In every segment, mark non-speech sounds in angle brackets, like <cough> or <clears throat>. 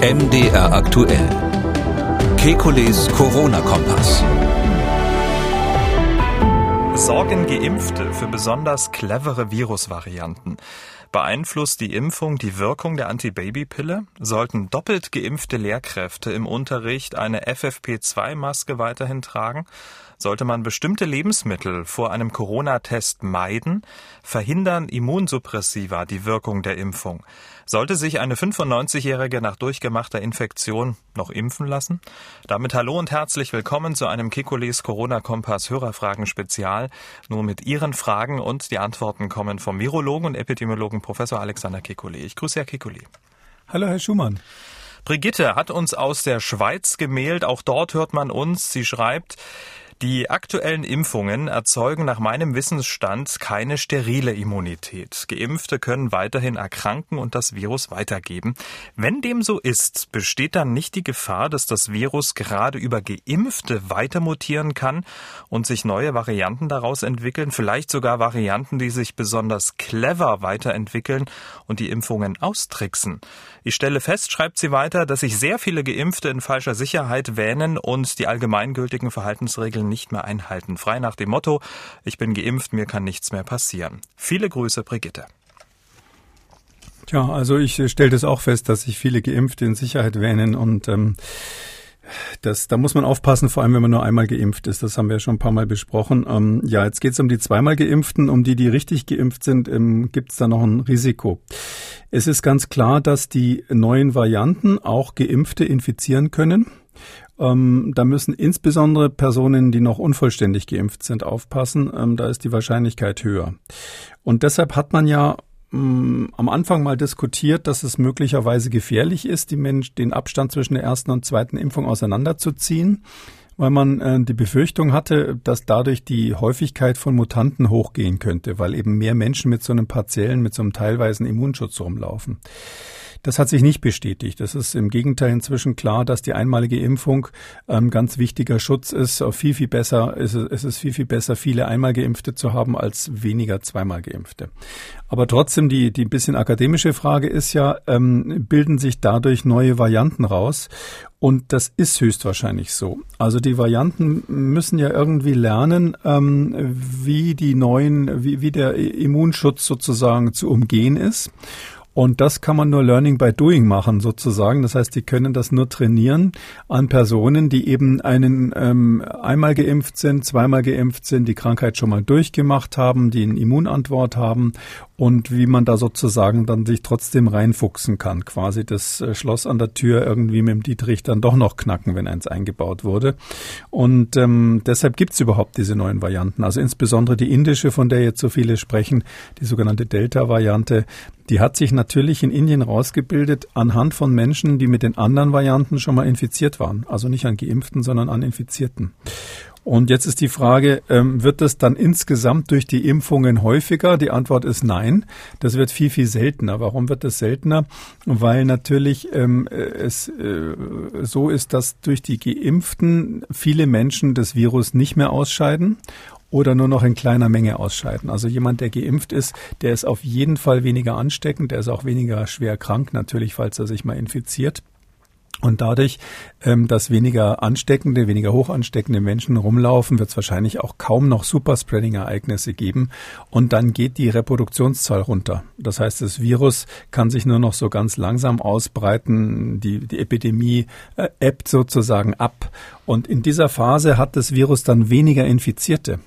MDR aktuell. Kekules Corona-Kompass. Sorgen Geimpfte für besonders clevere Virusvarianten. Beeinflusst die Impfung die Wirkung der Antibabypille? Sollten doppelt geimpfte Lehrkräfte im Unterricht eine FFP2-Maske weiterhin tragen? Sollte man bestimmte Lebensmittel vor einem Corona-Test meiden? Verhindern Immunsuppressiva die Wirkung der Impfung? Sollte sich eine 95-Jährige nach durchgemachter Infektion noch impfen lassen? Damit hallo und herzlich willkommen zu einem Kekules Corona-Kompass Hörerfragen Spezial. Nur mit Ihren Fragen und die Antworten kommen vom Virologen und Epidemiologen Professor Alexander Kekulé. Ich grüße Herr Kekulé. Hallo, Herr Schumann. Brigitte hat uns aus der Schweiz gemailt. Auch dort hört man uns. Sie schreibt, die aktuellen Impfungen erzeugen nach meinem Wissensstand keine sterile Immunität. Geimpfte können weiterhin erkranken und das Virus weitergeben. Wenn dem so ist, besteht dann nicht die Gefahr, dass das Virus gerade über Geimpfte weiter mutieren kann und sich neue Varianten daraus entwickeln, vielleicht sogar Varianten, die sich besonders clever weiterentwickeln und die Impfungen austricksen. Ich stelle fest, schreibt sie weiter, dass sich sehr viele Geimpfte in falscher Sicherheit wähnen und die allgemeingültigen Verhaltensregeln nicht mehr einhalten. Frei nach dem Motto, ich bin geimpft, mir kann nichts mehr passieren. Viele Grüße, Brigitte. Tja, also ich äh, stelle das auch fest, dass sich viele Geimpfte in Sicherheit wähnen und ähm, das, da muss man aufpassen, vor allem wenn man nur einmal geimpft ist. Das haben wir ja schon ein paar Mal besprochen. Ähm, ja, jetzt geht es um die zweimal geimpften. Um die, die richtig geimpft sind, ähm, gibt es da noch ein Risiko. Es ist ganz klar, dass die neuen Varianten auch Geimpfte infizieren können. Ähm, da müssen insbesondere Personen, die noch unvollständig geimpft sind, aufpassen. Ähm, da ist die Wahrscheinlichkeit höher. Und deshalb hat man ja ähm, am Anfang mal diskutiert, dass es möglicherweise gefährlich ist, den Abstand zwischen der ersten und zweiten Impfung auseinanderzuziehen, weil man äh, die Befürchtung hatte, dass dadurch die Häufigkeit von Mutanten hochgehen könnte, weil eben mehr Menschen mit so einem partiellen, mit so einem teilweisen Immunschutz rumlaufen. Das hat sich nicht bestätigt. Es ist im Gegenteil inzwischen klar, dass die einmalige Impfung ähm, ganz wichtiger Schutz ist. Viel, viel besser, es ist, es ist viel, viel besser, viele einmal Geimpfte zu haben als weniger zweimal Geimpfte. Aber trotzdem, die, die bisschen akademische Frage ist ja, ähm, bilden sich dadurch neue Varianten raus? Und das ist höchstwahrscheinlich so. Also die Varianten müssen ja irgendwie lernen, ähm, wie die neuen, wie, wie der Immunschutz sozusagen zu umgehen ist. Und das kann man nur Learning by Doing machen, sozusagen. Das heißt, die können das nur trainieren an Personen, die eben einen ähm, einmal geimpft sind, zweimal geimpft sind, die Krankheit schon mal durchgemacht haben, die eine Immunantwort haben und wie man da sozusagen dann sich trotzdem reinfuchsen kann. Quasi das äh, Schloss an der Tür irgendwie mit dem Dietrich dann doch noch knacken, wenn eins eingebaut wurde. Und ähm, deshalb gibt's überhaupt diese neuen Varianten. Also insbesondere die indische, von der jetzt so viele sprechen, die sogenannte Delta-Variante, die hat sich natürlich in Indien rausgebildet anhand von Menschen, die mit den anderen Varianten schon mal infiziert waren. Also nicht an Geimpften, sondern an Infizierten. Und jetzt ist die Frage, ähm, wird das dann insgesamt durch die Impfungen häufiger? Die Antwort ist nein. Das wird viel, viel seltener. Warum wird das seltener? Weil natürlich ähm, es äh, so ist, dass durch die Geimpften viele Menschen das Virus nicht mehr ausscheiden oder nur noch in kleiner Menge ausscheiden. Also jemand, der geimpft ist, der ist auf jeden Fall weniger ansteckend, der ist auch weniger schwer krank, natürlich, falls er sich mal infiziert. Und dadurch, ähm, dass weniger ansteckende, weniger hoch ansteckende Menschen rumlaufen, wird es wahrscheinlich auch kaum noch Superspreading-Ereignisse geben. Und dann geht die Reproduktionszahl runter. Das heißt, das Virus kann sich nur noch so ganz langsam ausbreiten. Die, die Epidemie äh, ebbt sozusagen ab. Und in dieser Phase hat das Virus dann weniger Infizierte.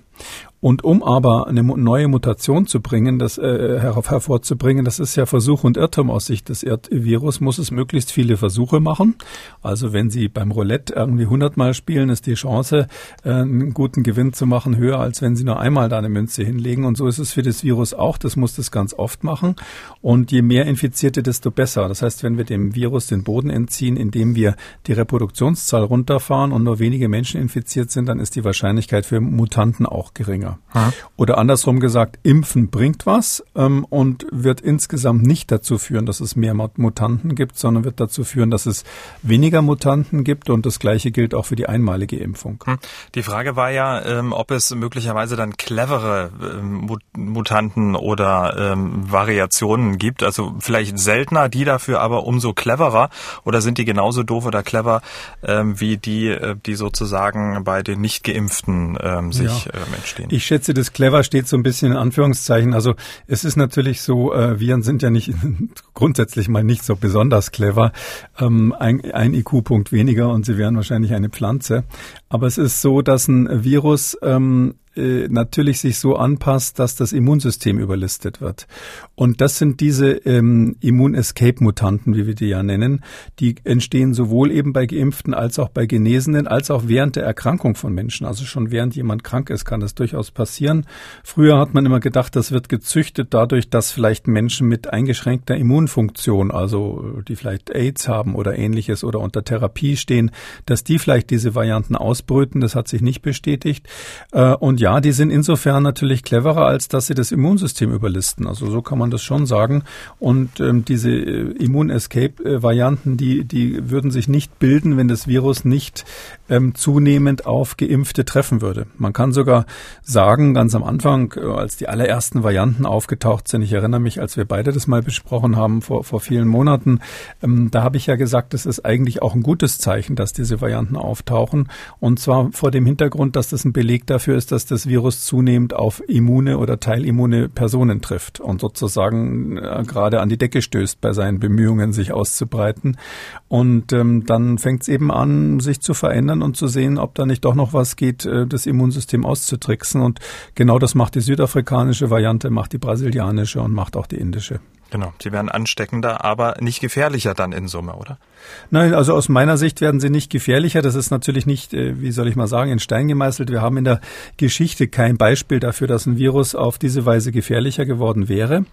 Und um aber eine neue Mutation zu bringen, das äh, hervorzubringen, das ist ja Versuch und Irrtum aus Sicht des Virus, muss es möglichst viele Versuche machen. Also wenn Sie beim Roulette irgendwie 100 Mal spielen, ist die Chance, äh, einen guten Gewinn zu machen, höher, als wenn Sie nur einmal da eine Münze hinlegen. Und so ist es für das Virus auch. Das muss das ganz oft machen. Und je mehr Infizierte, desto besser. Das heißt, wenn wir dem Virus den Boden entziehen, indem wir die Reproduktionszahl runterfahren und nur wenige Menschen infiziert sind, dann ist die Wahrscheinlichkeit für Mutanten auch auch geringer. Hm. Oder andersrum gesagt, Impfen bringt was ähm, und wird insgesamt nicht dazu führen, dass es mehr Mutanten gibt, sondern wird dazu führen, dass es weniger Mutanten gibt und das Gleiche gilt auch für die einmalige Impfung. Hm. Die Frage war ja, ähm, ob es möglicherweise dann clevere ähm, Mutanten oder ähm, Variationen gibt, also vielleicht seltener, die dafür aber umso cleverer oder sind die genauso doof oder clever ähm, wie die, äh, die sozusagen bei den nicht geimpften ähm, sich ja. Entstehen? Ich schätze, das clever steht so ein bisschen in Anführungszeichen. Also es ist natürlich so, äh, Viren sind ja nicht <laughs> grundsätzlich mal nicht so besonders clever. Ähm, ein, ein IQ-Punkt weniger und sie wären wahrscheinlich eine Pflanze. Aber es ist so, dass ein Virus ähm, äh, natürlich sich so anpasst, dass das Immunsystem überlistet wird. Und das sind diese ähm, Immun-Escape-Mutanten, wie wir die ja nennen. Die entstehen sowohl eben bei Geimpften als auch bei Genesenen, als auch während der Erkrankung von Menschen. Also schon während jemand krank ist, kann das durchaus passieren. Früher hat man immer gedacht, das wird gezüchtet dadurch, dass vielleicht Menschen mit eingeschränkter Immunfunktion, also die vielleicht AIDS haben oder ähnliches oder unter Therapie stehen, dass die vielleicht diese Varianten ausbrüten. Das hat sich nicht bestätigt. Äh, und ja, die sind insofern natürlich cleverer, als dass sie das Immunsystem überlisten. Also so kann man das schon sagen. Und ähm, diese äh, Immun-Escape-Varianten, die, die würden sich nicht bilden, wenn das Virus nicht ähm, zunehmend auf Geimpfte treffen würde. Man kann sogar sagen, ganz am Anfang, äh, als die allerersten Varianten aufgetaucht sind, ich erinnere mich, als wir beide das mal besprochen haben vor, vor vielen Monaten, ähm, da habe ich ja gesagt, es ist eigentlich auch ein gutes Zeichen, dass diese Varianten auftauchen. Und zwar vor dem Hintergrund, dass das ein Beleg dafür ist, dass das Virus zunehmend auf immune oder teilimmune Personen trifft und sozusagen äh, gerade an die Decke stößt bei seinen Bemühungen, sich auszubreiten. Und ähm, dann fängt es eben an, sich zu verändern und zu sehen, ob da nicht doch noch was geht, äh, das Immunsystem auszutricksen. Und genau das macht die südafrikanische Variante, macht die brasilianische und macht auch die indische. Genau, sie werden ansteckender, aber nicht gefährlicher dann in Summe, oder? Nein, also aus meiner Sicht werden sie nicht gefährlicher. Das ist natürlich nicht, äh, wie soll ich mal sagen, in Stein gemeißelt. Wir haben in der Geschichte kein Beispiel dafür, dass ein Virus auf diese Weise gefährlicher geworden wäre.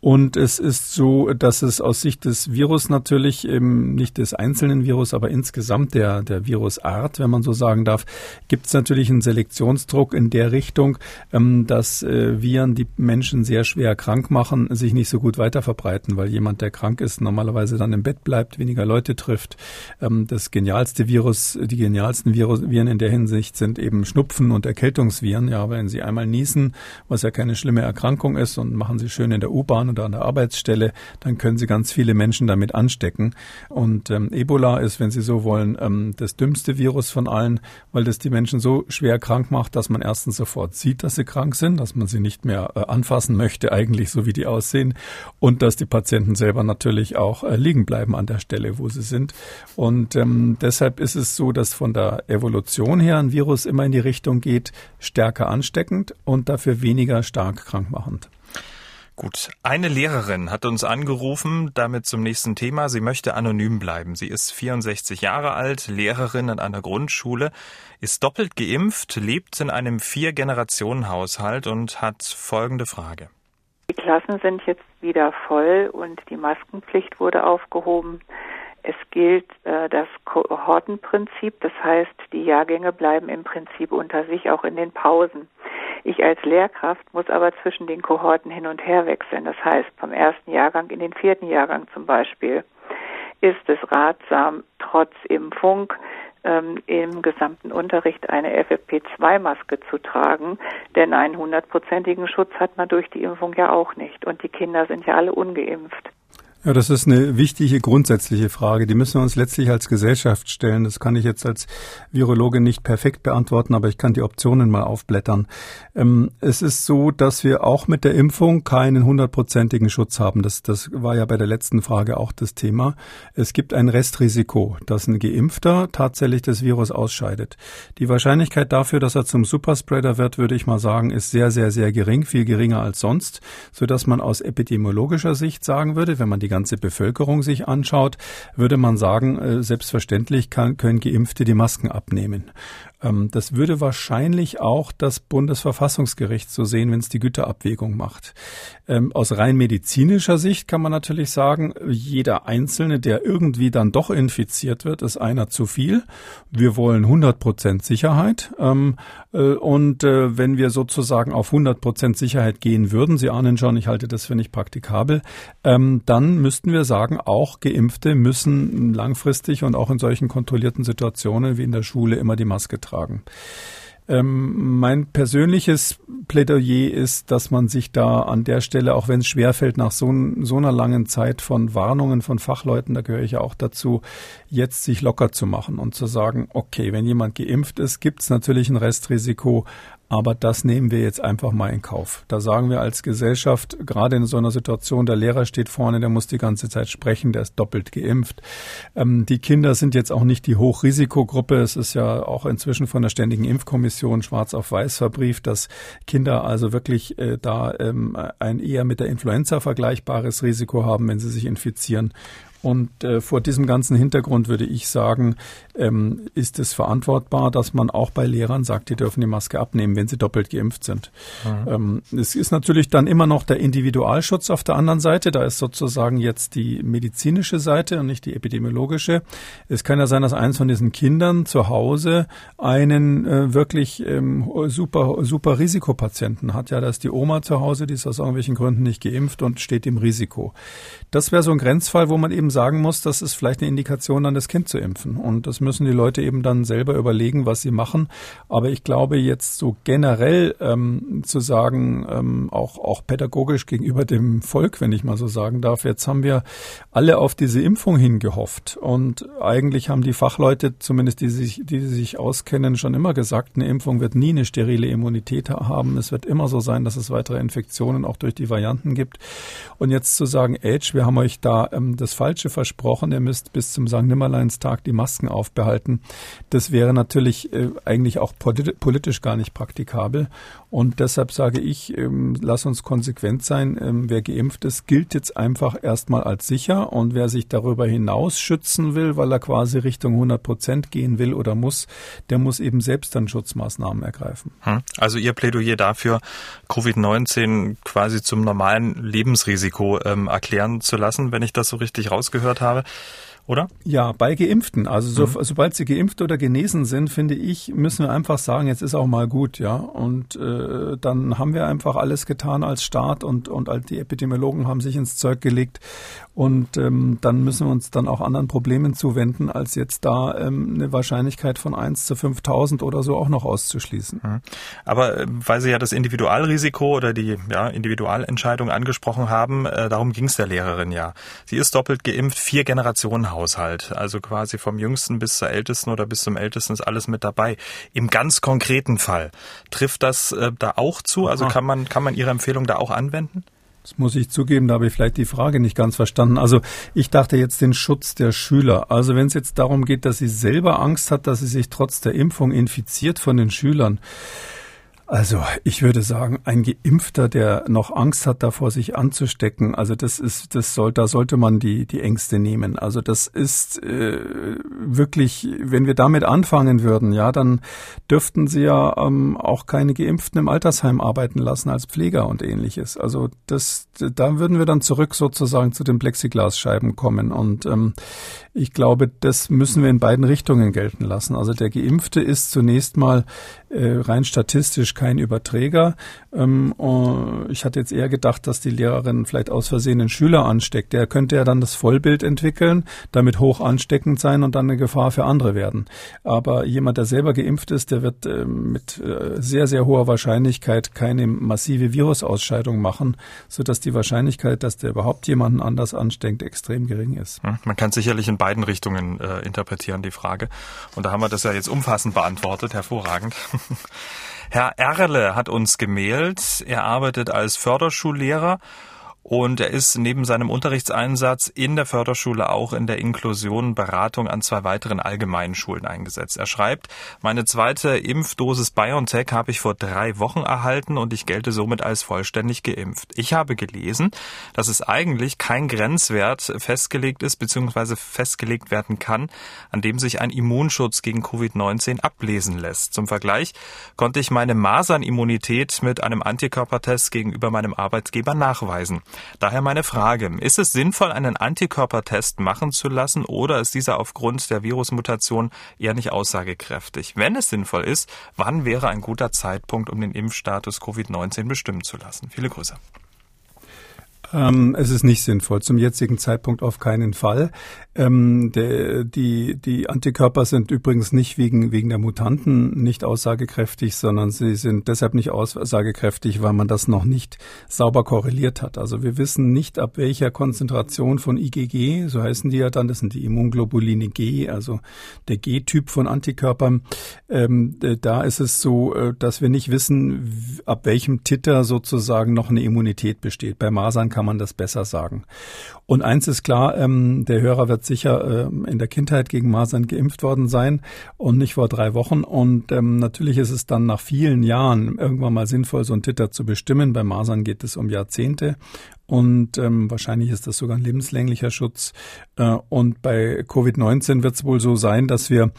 Und es ist so, dass es aus Sicht des Virus natürlich, nicht des einzelnen Virus, aber insgesamt der, der Virusart, wenn man so sagen darf, gibt es natürlich einen Selektionsdruck in der Richtung, ähm, dass äh, Viren die Menschen sehr schwer krank machen, sich nicht so gut weiter weiter verbreiten, weil jemand, der krank ist, normalerweise dann im Bett bleibt, weniger Leute trifft. Ähm, das genialste Virus, die genialsten Viren in der Hinsicht sind eben Schnupfen und Erkältungsviren. Ja, wenn sie einmal niesen, was ja keine schlimme Erkrankung ist und machen sie schön in der U-Bahn oder an der Arbeitsstelle, dann können sie ganz viele Menschen damit anstecken. Und ähm, Ebola ist, wenn Sie so wollen, ähm, das dümmste Virus von allen, weil das die Menschen so schwer krank macht, dass man erstens sofort sieht, dass sie krank sind, dass man sie nicht mehr äh, anfassen möchte, eigentlich so wie die aussehen. Und und dass die Patienten selber natürlich auch äh, liegen bleiben an der Stelle, wo sie sind. Und ähm, deshalb ist es so, dass von der Evolution her ein Virus immer in die Richtung geht, stärker ansteckend und dafür weniger stark krankmachend. Gut, eine Lehrerin hat uns angerufen, damit zum nächsten Thema. Sie möchte anonym bleiben. Sie ist 64 Jahre alt, Lehrerin an einer Grundschule, ist doppelt geimpft, lebt in einem Vier-Generationen-Haushalt und hat folgende Frage. Die Klassen sind jetzt wieder voll und die Maskenpflicht wurde aufgehoben. Es gilt äh, das Kohortenprinzip, das heißt, die Jahrgänge bleiben im Prinzip unter sich auch in den Pausen. Ich als Lehrkraft muss aber zwischen den Kohorten hin und her wechseln. Das heißt, vom ersten Jahrgang in den vierten Jahrgang zum Beispiel ist es ratsam, trotz Impfung ähm, im gesamten Unterricht eine FFP2-Maske zu tragen, denn einen hundertprozentigen Schutz hat man durch die Impfung ja auch nicht. Und die Kinder sind ja alle ungeimpft. Ja, das ist eine wichtige grundsätzliche Frage. Die müssen wir uns letztlich als Gesellschaft stellen. Das kann ich jetzt als Virologe nicht perfekt beantworten, aber ich kann die Optionen mal aufblättern. Ähm, es ist so, dass wir auch mit der Impfung keinen hundertprozentigen Schutz haben. Das, das war ja bei der letzten Frage auch das Thema. Es gibt ein Restrisiko, dass ein Geimpfter tatsächlich das Virus ausscheidet. Die Wahrscheinlichkeit dafür, dass er zum Superspreader wird, würde ich mal sagen, ist sehr, sehr, sehr gering, viel geringer als sonst, sodass man aus epidemiologischer Sicht sagen würde, wenn man die ganze Bevölkerung sich anschaut, würde man sagen, äh, selbstverständlich kann, können Geimpfte die Masken abnehmen. Ähm, das würde wahrscheinlich auch das Bundesverfassungsgericht so sehen, wenn es die Güterabwägung macht. Ähm, aus rein medizinischer Sicht kann man natürlich sagen, jeder Einzelne, der irgendwie dann doch infiziert wird, ist einer zu viel. Wir wollen 100 Prozent Sicherheit. Ähm, äh, und äh, wenn wir sozusagen auf 100 Prozent Sicherheit gehen würden, Sie ahnen schon, ich halte das für nicht praktikabel, dann müssten wir sagen, auch Geimpfte müssen langfristig und auch in solchen kontrollierten Situationen wie in der Schule immer die Maske tragen. Ähm, mein persönliches Plädoyer ist, dass man sich da an der Stelle, auch wenn es schwerfällt, nach so, so, einer langen Zeit von Warnungen von Fachleuten, da gehöre ich ja auch dazu, jetzt sich locker zu machen und zu sagen, okay, wenn jemand geimpft ist, gibt es natürlich ein Restrisiko, aber das nehmen wir jetzt einfach mal in Kauf. Da sagen wir als Gesellschaft, gerade in so einer Situation, der Lehrer steht vorne, der muss die ganze Zeit sprechen, der ist doppelt geimpft. Ähm, die Kinder sind jetzt auch nicht die Hochrisikogruppe. Es ist ja auch inzwischen von der Ständigen Impfkommission schwarz auf weiß verbrieft, dass Kinder also wirklich äh, da ähm, ein eher mit der Influenza vergleichbares Risiko haben, wenn sie sich infizieren. Und äh, vor diesem ganzen Hintergrund würde ich sagen, ähm, ist es verantwortbar, dass man auch bei Lehrern sagt, die dürfen die Maske abnehmen, wenn sie doppelt geimpft sind. Mhm. Ähm, es ist natürlich dann immer noch der Individualschutz auf der anderen Seite. Da ist sozusagen jetzt die medizinische Seite und nicht die epidemiologische. Es kann ja sein, dass eins von diesen Kindern zu Hause einen äh, wirklich ähm, super, super Risikopatienten hat. Ja, da ist die Oma zu Hause, die ist aus irgendwelchen Gründen nicht geimpft und steht im Risiko. Das wäre so ein Grenzfall, wo man eben sagen muss, das ist vielleicht eine Indikation, dann das Kind zu impfen. Und das müssen die Leute eben dann selber überlegen, was sie machen. Aber ich glaube, jetzt so generell ähm, zu sagen, ähm, auch, auch pädagogisch gegenüber dem Volk, wenn ich mal so sagen darf, jetzt haben wir alle auf diese Impfung hingehofft. Und eigentlich haben die Fachleute, zumindest die sich, die sich auskennen, schon immer gesagt, eine Impfung wird nie eine sterile Immunität haben. Es wird immer so sein, dass es weitere Infektionen auch durch die Varianten gibt. Und jetzt zu sagen, Age, wir haben euch da ähm, das Falsche versprochen, ihr müsst bis zum St. Nimmerleinstag die Masken aufbehalten. Das wäre natürlich äh, eigentlich auch politisch gar nicht praktikabel. Und deshalb sage ich, ähm, lass uns konsequent sein. Ähm, wer geimpft ist, gilt jetzt einfach erstmal als sicher. Und wer sich darüber hinaus schützen will, weil er quasi Richtung 100 Prozent gehen will oder muss, der muss eben selbst dann Schutzmaßnahmen ergreifen. Hm. Also Ihr Plädoyer dafür, Covid-19 quasi zum normalen Lebensrisiko ähm, erklären zu lassen, wenn ich das so richtig rausgehört habe oder? Ja, bei Geimpften. Also so, mhm. sobald sie geimpft oder genesen sind, finde ich, müssen wir einfach sagen, jetzt ist auch mal gut, ja. Und äh, dann haben wir einfach alles getan als Staat und und all die Epidemiologen haben sich ins Zeug gelegt und ähm, dann müssen wir uns dann auch anderen Problemen zuwenden, als jetzt da ähm, eine Wahrscheinlichkeit von 1 zu 5000 oder so auch noch auszuschließen. Mhm. Aber äh, weil Sie ja das Individualrisiko oder die ja, Individualentscheidung angesprochen haben, äh, darum ging es der Lehrerin ja. Sie ist doppelt geimpft, vier Generationen Haushalt. Also quasi vom Jüngsten bis zur Ältesten oder bis zum Ältesten ist alles mit dabei. Im ganz konkreten Fall trifft das äh, da auch zu? Also kann man, kann man Ihre Empfehlung da auch anwenden? Das muss ich zugeben, da habe ich vielleicht die Frage nicht ganz verstanden. Also ich dachte jetzt den Schutz der Schüler. Also wenn es jetzt darum geht, dass sie selber Angst hat, dass sie sich trotz der Impfung infiziert von den Schülern, also ich würde sagen, ein Geimpfter, der noch Angst hat, davor sich anzustecken, also das ist, das soll, da sollte man die die Ängste nehmen. Also das ist äh, wirklich, wenn wir damit anfangen würden, ja, dann dürften sie ja ähm, auch keine Geimpften im Altersheim arbeiten lassen als Pfleger und ähnliches. Also das, da würden wir dann zurück sozusagen zu den Plexiglasscheiben kommen. Und ähm, ich glaube, das müssen wir in beiden Richtungen gelten lassen. Also der Geimpfte ist zunächst mal rein statistisch kein Überträger. Ähm, äh, ich hatte jetzt eher gedacht, dass die Lehrerin vielleicht aus Versehen einen Schüler ansteckt. Der könnte ja dann das Vollbild entwickeln, damit hoch ansteckend sein und dann eine Gefahr für andere werden. Aber jemand, der selber geimpft ist, der wird äh, mit äh, sehr, sehr hoher Wahrscheinlichkeit keine massive Virusausscheidung machen, sodass die Wahrscheinlichkeit, dass der überhaupt jemanden anders ansteckt, extrem gering ist. Hm, man kann sicherlich in beiden Richtungen äh, interpretieren, die Frage. Und da haben wir das ja jetzt umfassend beantwortet. Hervorragend. Herr Erle hat uns gemailt. Er arbeitet als Förderschullehrer Und er ist neben seinem Unterrichtseinsatz in der Förderschule auch in der Inklusion Beratung an zwei weiteren allgemeinen Schulen eingesetzt. Er schreibt, meine zweite Impfdosis BioNTech habe ich vor drei Wochen erhalten und ich gelte somit als vollständig geimpft. Ich habe gelesen, dass es eigentlich kein Grenzwert festgelegt ist bzw. festgelegt werden kann, an dem sich ein Immunschutz gegen Covid-19 ablesen lässt. Zum Vergleich konnte ich meine Masernimmunität mit einem Antikörpertest gegenüber meinem Arbeitgeber nachweisen. Daher meine Frage, ist es sinnvoll, einen Antikörpertest machen zu lassen oder ist dieser aufgrund der Virusmutation eher nicht aussagekräftig? Wenn es sinnvoll ist, wann wäre ein guter Zeitpunkt, um den Impfstatus Covid-19 bestimmen zu lassen? Viele Grüße. Ähm, es ist nicht sinnvoll. Zum jetzigen Zeitpunkt auf keinen Fall. Ähm, der, die, die Antikörper sind übrigens nicht wegen, wegen der Mutanten nicht aussagekräftig, sondern sie sind deshalb nicht aussagekräftig, weil man das noch nicht sauber korreliert hat. Also wir wissen nicht, ab welcher Konzentration von IgG, so heißen die ja dann, das sind die Immunglobuline G, also der G-Typ von Antikörpern, ähm, da ist es so, äh, dass wir nicht wissen, ab welchem Titer sozusagen noch eine Immunität besteht. Bei Masern kann kann man das besser sagen. Und eins ist klar, ähm, der Hörer wird sicher ähm, in der Kindheit gegen Masern geimpft worden sein und nicht vor drei Wochen. Und ähm, natürlich ist es dann nach vielen Jahren irgendwann mal sinnvoll, so einen Titter zu bestimmen. Bei Masern geht es um Jahrzehnte. Und ähm, wahrscheinlich ist das sogar ein lebenslänglicher Schutz. Äh, und bei Covid-19 wird es wohl so sein, dass wir,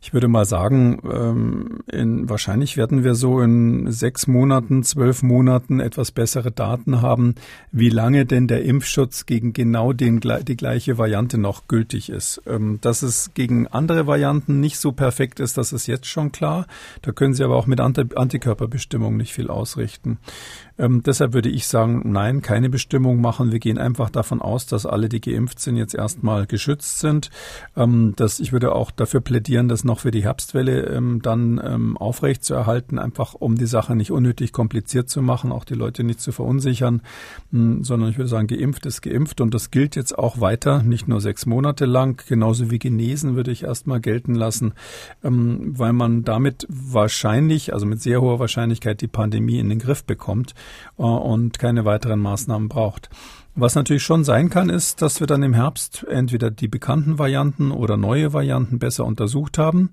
ich würde mal sagen, ähm, in, wahrscheinlich werden wir so in sechs Monaten, zwölf Monaten etwas bessere Daten haben, wie lange denn der Impfschutz gegen genau den, die gleiche Variante noch gültig ist. Ähm, dass es gegen andere Varianten nicht so perfekt ist, das ist jetzt schon klar. Da können Sie aber auch mit Antikörperbestimmung nicht viel ausrichten. Ähm, deshalb würde ich sagen, nein, keine Bestimmung machen. Wir gehen einfach davon aus, dass alle, die geimpft sind, jetzt erstmal geschützt sind. Ähm, dass ich würde auch dafür plädieren, das noch für die Herbstwelle ähm, dann ähm, aufrecht zu erhalten, einfach um die Sache nicht unnötig kompliziert zu machen, auch die Leute nicht zu verunsichern, mh, hm, sondern ich würde sagen, geimpft ist geimpft und das gilt jetzt auch weiter, nicht nur sechs Monate lang, genauso wie genesen würde ich erstmal gelten lassen, ähm, weil man damit wahrscheinlich, also mit sehr hoher Wahrscheinlichkeit die Pandemie in den Griff bekommt. Äh, und keine weiteren Maßnahmen braucht. Was natürlich schon sein kann, ist, dass wir dann im Herbst entweder die bekannten Varianten oder neue Varianten besser untersucht haben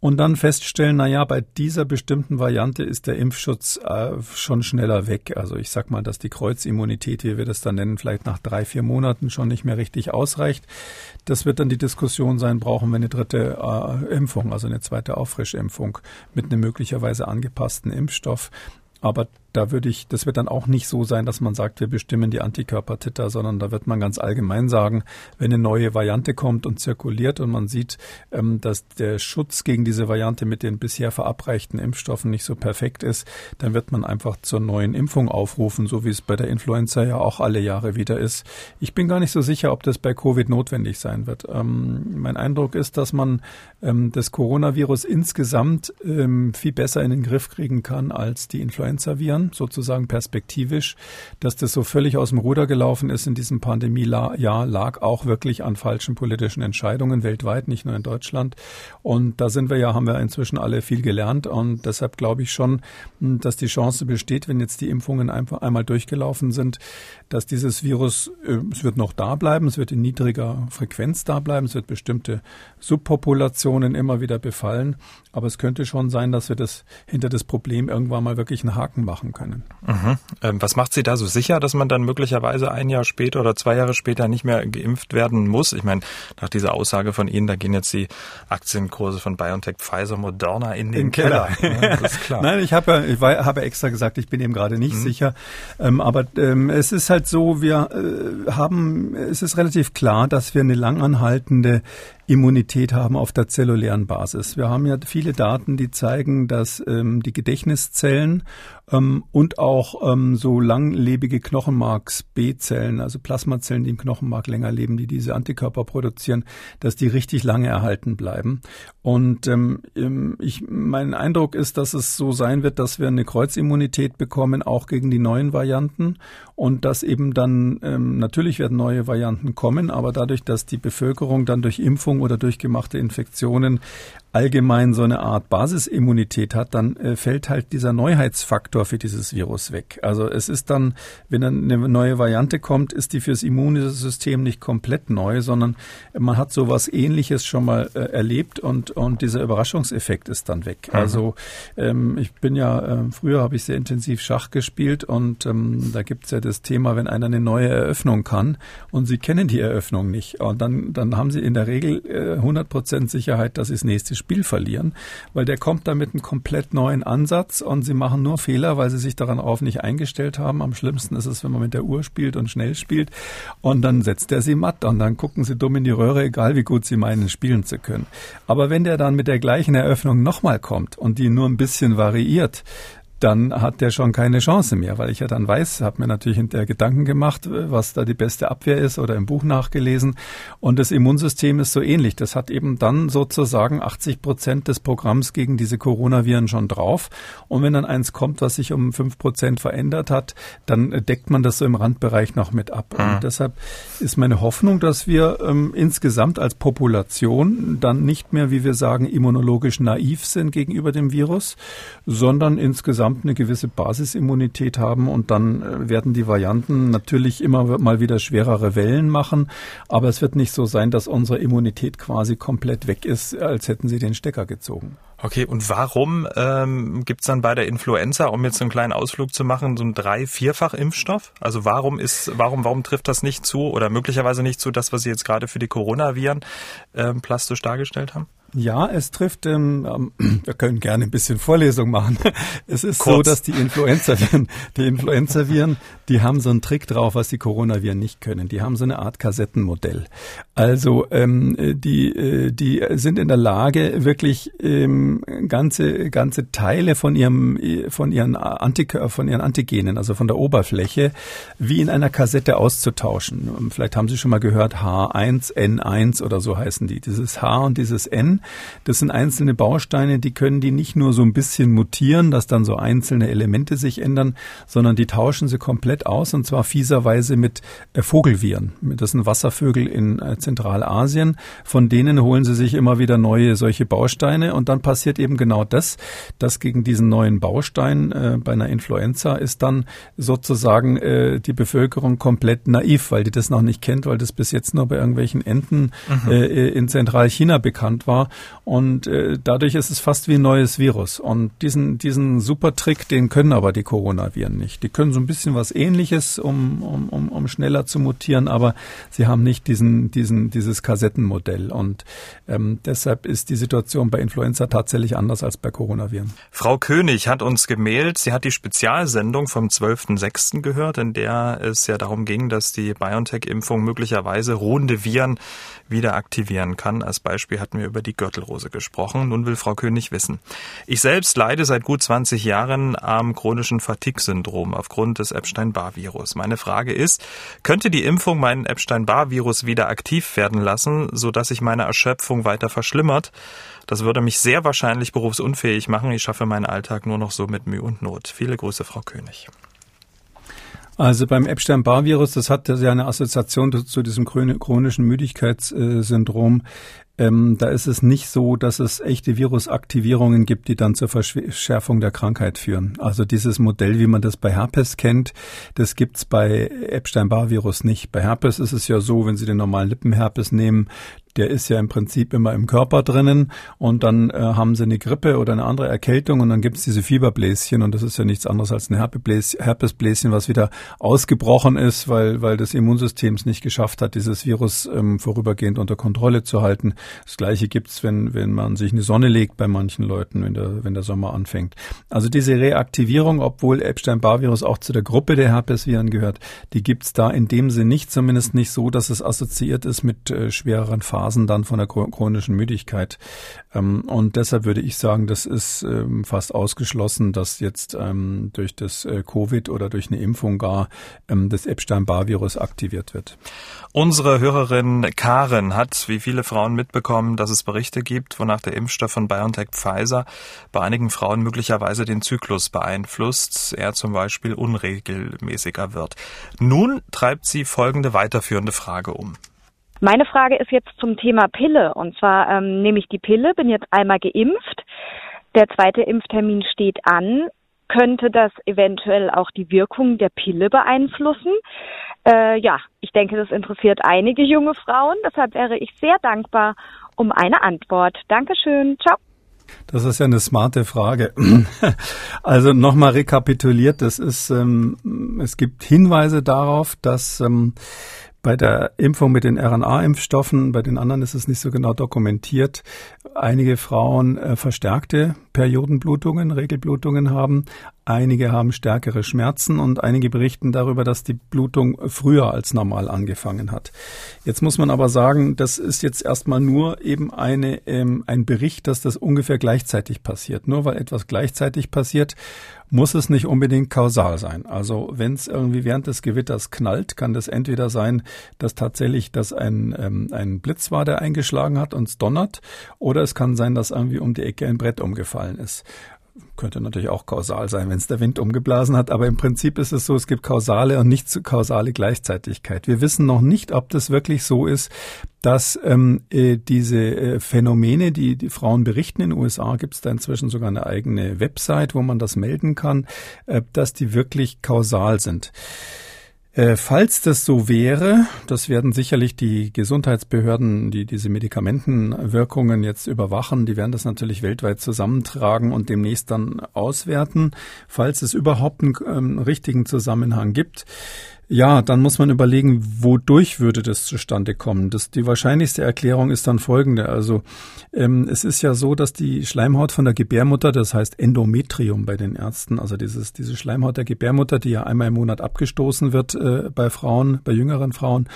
und dann feststellen, na ja, bei dieser bestimmten Variante ist der Impfschutz äh, schon schneller weg. Also ich sag mal, dass die Kreuzimmunität, wie wir das dann nennen, vielleicht nach drei, vier Monaten schon nicht mehr richtig ausreicht. Das wird dann die Diskussion sein, brauchen wir eine dritte äh, Impfung, also eine zweite Auffrischimpfung mit einem möglicherweise angepassten Impfstoff. Aber da würde ich, das wird dann auch nicht so sein, dass man sagt, wir bestimmen die Antikörpertitter, sondern da wird man ganz allgemein sagen, wenn eine neue Variante kommt und zirkuliert und man sieht, ähm, dass der Schutz gegen diese Variante mit den bisher verabreichten Impfstoffen nicht so perfekt ist, dann wird man einfach zur neuen Impfung aufrufen, so wie es bei der Influenza ja auch alle Jahre wieder ist. Ich bin gar nicht so sicher, ob das bei Covid notwendig sein wird. Ähm, mein Eindruck ist, dass man ähm, das Coronavirus insgesamt viel besser in den Griff kriegen kann als die Influenza-Viren erinnern, sozusagen perspektivisch, dass das so völlig aus dem Ruder gelaufen ist in diesem Pandemiejahr, lag auch wirklich an falschen politischen Entscheidungen weltweit, nicht nur in Deutschland. Und da sind wir ja, haben wir inzwischen alle viel gelernt. Und deshalb glaube ich schon, dass die Chance besteht, wenn jetzt die Impfungen einfach einmal durchgelaufen sind, dass dieses Virus, äh, es wird noch da bleiben, es wird in niedriger Frequenz da bleiben, es wird bestimmte Subpopulationen immer wieder befallen. Aber es könnte schon sein, dass wir das hinter das Problem irgendwann mal wirklich einen Haken machen können. Mhm. Ähm, was macht Sie da so sicher, dass man dann möglicherweise ein Jahr später oder zwei Jahre später nicht mehr geimpft werden muss? Ich meine, nach dieser Aussage von Ihnen, da gehen jetzt die Aktienkurse von BioNTech, Pfizer, Moderna in den, in Keller. Keller. Ja, das ist klar. <laughs> Nein, ich habe ja, ich war, habe extra gesagt, ich bin eben gerade nicht mhm. sicher. Ähm, aber ähm, es ist halt so, wir äh, haben, es ist relativ klar, dass wir eine langanhaltende Immunität haben auf der zellulären Basis. Wir haben ja viele Daten, die zeigen, dass ähm, die Gedächtniszellen ähm, und auch ähm, so langlebige Knochenmarks-B-Zellen, also Plasmazellen, die im Knochenmark länger leben, die diese Antikörper produzieren, dass die richtig lange erhalten bleiben. Und ähm, ich, mein Eindruck ist, dass es so sein wird, dass wir eine Kreuzimmunität bekommen, auch gegen die neuen Varianten. Und dass eben dann, ähm, natürlich werden neue Varianten kommen, aber dadurch, dass die Bevölkerung dann durch Impfung oder durch gemachte Infektionen allgemein so eine Art Basisimmunität hat, dann äh, fällt halt dieser Neuheitsfaktor für dieses Virus weg. Also es ist dann, wenn dann eine neue Variante kommt, ist die fürs Immunsystem nicht komplett neu, sondern man hat sowas ähnliches schon mal äh, erlebt und, und dieser Überraschungseffekt ist dann weg. Mhm. Also ähm, ich bin ja, äh, früher habe ich sehr intensiv Schach gespielt und ähm, da gibt's ja das Thema, wenn einer eine neue Eröffnung kann und Sie kennen die Eröffnung nicht und dann, dann haben Sie in der Regel äh, 100% Sicherheit, dass Sie das nächste Spiel verlieren, weil der kommt da mit einem komplett neuen Ansatz und Sie machen nur Fehler, weil Sie sich daran auf nicht eingestellt haben. Am schlimmsten ist es, wenn man mit der Uhr spielt und schnell spielt und dann setzt er Sie matt und dann gucken Sie dumm in die Röhre, egal wie gut Sie meinen, spielen zu können. Aber wenn der dann mit der gleichen Eröffnung nochmal kommt und die nur ein bisschen variiert, dann hat der schon keine Chance mehr, weil ich ja dann weiß, habe mir natürlich hinterher Gedanken gemacht, was da die beste Abwehr ist oder im Buch nachgelesen. Und das Immunsystem ist so ähnlich. Das hat eben dann sozusagen 80 Prozent des Programms gegen diese Coronaviren schon drauf. Und wenn dann eins kommt, was sich um fünf Prozent verändert hat, dann deckt man das so im Randbereich noch mit ab. Mhm. Und deshalb ist meine Hoffnung, dass wir ähm, insgesamt als Population dann nicht mehr, wie wir sagen, immunologisch naiv sind gegenüber dem Virus, sondern insgesamt insgesamt eine gewisse Basisimmunität haben und dann äh, werden die Varianten natürlich immer mal wieder schwerere Wellen machen, aber es wird nicht so sein, dass unsere Immunität quasi komplett weg ist, als hätten sie den Stecker gezogen. Okay, und warum ähm, gibt dann bei der Influenza, um jetzt einen kleinen Ausflug zu machen, so ein drei-, vierfach Impfstoff? Also warum ist, warum, warum trifft das nicht zu oder möglicherweise nicht zu, das, was Sie jetzt gerade für die Coronaviren ähm, plastisch dargestellt haben? Ja, es trifft, ähm, ähm <clears throat> wir können gerne ein bisschen Vorlesung machen. <laughs> Es ist Kurz. so, dass die Influenza-Viren, die Influenza-Viren, die haben so einen Trick drauf, was die Coronaviren nicht können. Die haben so eine Art Kassettenmodell. Also ähm, die, äh, die sind in der Lage, wirklich ähm, ganze, ganze Teile von ihrem, von ihren Antikör, von ihren Antigenen, also von der Oberfläche, wie in einer Kassette auszutauschen. Vielleicht haben Sie schon mal gehört, H1, N1 oder so heißen die. Dieses H und dieses N das sind einzelne Bausteine, die können die nicht nur so ein bisschen mutieren, dass dann so einzelne Elemente sich ändern, sondern die tauschen sie komplett aus und zwar fieserweise mit äh, Vogelviren. Das sind Wasservögel in äh, Zentralasien. Von denen holen sie sich immer wieder neue solche Bausteine und dann passiert eben genau das, dass gegen diesen neuen Baustein äh, bei einer Influenza ist dann sozusagen äh, die Bevölkerung komplett naiv, weil die das noch nicht kennt, weil das bis jetzt nur bei irgendwelchen Enten mhm. äh, in Zentralchina bekannt war und äh, dadurch ist es fast wie ein neues Virus. Und diesen, diesen super Trick, den können aber die Coronaviren nicht. Die können so ein bisschen was ähnliches, um, um, um, um schneller zu mutieren, aber sie haben nicht diesen, diesen, dieses Kassettenmodell. Und ähm, deshalb ist die Situation bei Influenza tatsächlich anders als bei Coronaviren. Frau König hat uns gemailt, sie hat die Spezialsendung vom 12.06. gehört, in der es ja darum ging, dass die BioNTech-Impfung möglicherweise ruhende Viren wieder aktivieren kann. Als Beispiel hatten wir über die Gürtelrose gesprochen. Nun will Frau König wissen. Ich selbst leide seit gut 20 Jahren am chronischen Fatigue-Syndrom aufgrund des Epstein-Barr-Virus. Meine Frage ist, könnte die Impfung meinen Epstein-Barr-Virus wieder aktiv werden lassen, sodass sich meine Erschöpfung weiter verschlimmert? Das würde mich sehr wahrscheinlich berufsunfähig machen. Ich schaffe meinen Alltag nur noch so mit Mühe und Not. Viele Grüße, Frau König. Also beim Epstein-Barr-Virus, das hat ja eine Assoziation zu diesem chronischen Müdigkeitssyndrom. Ähm, da ist es nicht so, dass es echte Virusaktivierungen gibt, die dann zur Verschärfung der Krankheit führen. Also dieses Modell, wie man das bei Herpes kennt, das gibt's bei Epstein-Barr-Virus nicht. Bei Herpes ist es ja so, wenn Sie den normalen Lippenherpes nehmen, der ist ja im Prinzip immer im Körper drinnen und dann äh, haben sie eine Grippe oder eine andere Erkältung und dann gibt's diese Fieberbläschen und das ist ja nichts anderes als ein Herpesbläschen, was wieder ausgebrochen ist, weil, weil das Immunsystem es nicht geschafft hat, dieses Virus ähm, vorübergehend unter Kontrolle zu halten. Das gleiche gibt's, wenn, wenn man sich in die Sonne legt bei manchen Leuten, wenn der, wenn der Sommer anfängt. Also diese Reaktivierung, obwohl Epstein-Barr-Virus auch zu der Gruppe der Herpesviren gehört, die gibt's da in dem Sinne nicht, zumindest nicht so, dass es assoziiert ist mit äh, schwereren Phasen Phasen dann von der chronischen Müdigkeit. Ähm, und deshalb würde ich sagen, das ist ähm, fast ausgeschlossen, dass jetzt ähm, durch das äh, Covid oder durch eine Impfung gar das Epstein-Barr-Virus aktiviert wird. Unsere Hörerin Karen hat, wie viele Frauen, mitbekommen, dass es Berichte gibt, wonach der Impfstoff von BioNTech Pfizer bei einigen Frauen möglicherweise den Zyklus beeinflusst, er zum Beispiel unregelmäßiger wird. Nun treibt sie folgende weiterführende Frage um. Meine Frage ist jetzt zum Thema Pille. Und zwar ähm, nehme ich die Pille, bin jetzt einmal geimpft. Der zweite Impftermin steht an. Könnte das eventuell auch die Wirkung der Pille beeinflussen? Äh, ja, ich denke, das interessiert einige junge Frauen. Deshalb wäre ich sehr dankbar um eine Antwort. Dankeschön. Ciao. Das ist ja eine smarte Frage. <clears throat> Also nochmal rekapituliert, das ist, ähm, es gibt Hinweise darauf, dass ähm, bei der Impfung mit den RNA-Impfstoffen, bei den anderen ist es nicht so genau dokumentiert, einige Frauen äh, verstärkte Periodenblutungen, Regelblutungen haben. Einige haben stärkere Schmerzen und einige berichten darüber, dass die Blutung früher als normal angefangen hat. Jetzt muss man aber sagen, das ist jetzt erstmal nur eben eine, ähm, ein Bericht, dass das ungefähr gleichzeitig passiert. Nur weil etwas gleichzeitig passiert, muss es nicht unbedingt kausal sein. Also wenn es irgendwie während des Gewitters knallt, kann das entweder sein, dass tatsächlich das ein, ähm, ein Blitz war, der eingeschlagen hat und es donnert, oder es kann sein, dass irgendwie um die Ecke ein Brett umgefallen ist könnte natürlich auch kausal sein, wenn es der Wind umgeblasen hat, aber im Prinzip ist es so, es gibt kausale und nicht kausale Gleichzeitigkeit. Wir wissen noch nicht, ob das wirklich so ist, dass ähm, äh, diese äh, Phänomene, die die Frauen berichten in den USA, gibt es da inzwischen sogar eine eigene Website, wo man das melden kann, äh, dass die wirklich kausal sind. Äh, falls das so wäre, das werden sicherlich die Gesundheitsbehörden, die diese Medikamentenwirkungen jetzt überwachen, die werden das natürlich weltweit zusammentragen und demnächst dann auswerten. Falls es überhaupt einen ähm, richtigen Zusammenhang gibt, ja, dann muss man überlegen, wodurch würde das zustande kommen. Das, die wahrscheinlichste Erklärung ist dann folgende. Also ähm, es ist ja so, dass die Schleimhaut von der Gebärmutter, das heißt Endometrium bei den Ärzten, also dieses, diese Schleimhaut der Gebärmutter, die ja einmal im Monat abgestoßen wird äh, bei Frauen, bei jüngeren Frauen,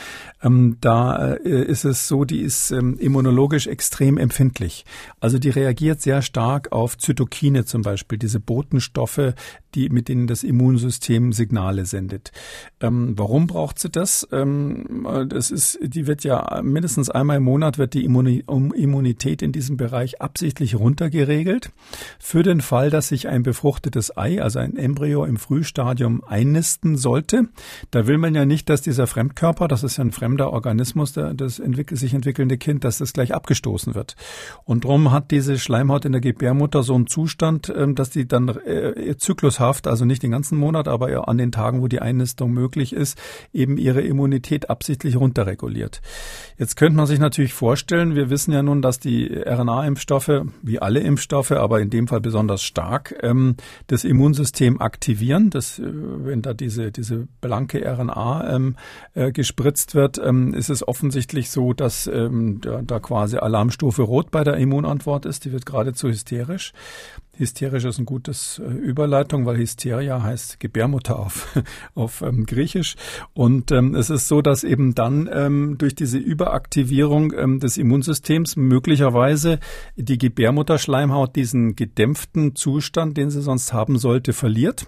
ähm, da äh, ist es so, die ist ähm, immunologisch extrem empfindlich. Also die reagiert sehr stark auf Zytokine zum Beispiel, diese Botenstoffe, die, mit denen das Immunsystem Signale sendet. Ähm, warum braucht sie das? Ähm, das ist, die wird ja mindestens einmal im Monat wird die Immunität in diesem Bereich absichtlich runtergeregelt. Für den Fall, dass sich ein befruchtetes Ei, also ein Embryo im Frühstadium einnisten sollte. Da will man ja nicht, dass dieser Fremdkörper, das ist ja ein fremder Organismus, der, das entwickelt, sich entwickelnde Kind, dass das gleich abgestoßen wird. Und darum hat diese Schleimhaut in der Gebärmutter so einen Zustand, ähm, dass die dann äh, zyklushaft, also nicht den ganzen Monat, aber an den Tagen, wo die Einnistung möglich ist, eben ihre Immunität absichtlich runterreguliert. Jetzt könnte man sich natürlich vorstellen, wir wissen ja nun, dass die RNA-Impfstoffe, wie alle Impfstoffe, aber in dem Fall besonders stark, ähm, das Immunsystem aktivieren. Das, äh, wenn da diese, diese blanke RNA ähm, äh, gespritzt wird, ähm, ist es offensichtlich so, dass ähm, da, da quasi Alarmstufe Rot bei der Immunantwort ist. Die wird geradezu hysterisch. Hysterisch ist ein gutes äh, Überleitung, weil Hysteria heißt Gebärmutter auf, <laughs> auf ähm, Griechisch. Und ähm, es ist so, dass eben dann ähm, durch diese Überaktivierung ähm, des Immunsystems möglicherweise die Gebärmutterschleimhaut diesen gedämpften Zustand, den sie sonst haben sollte, verliert.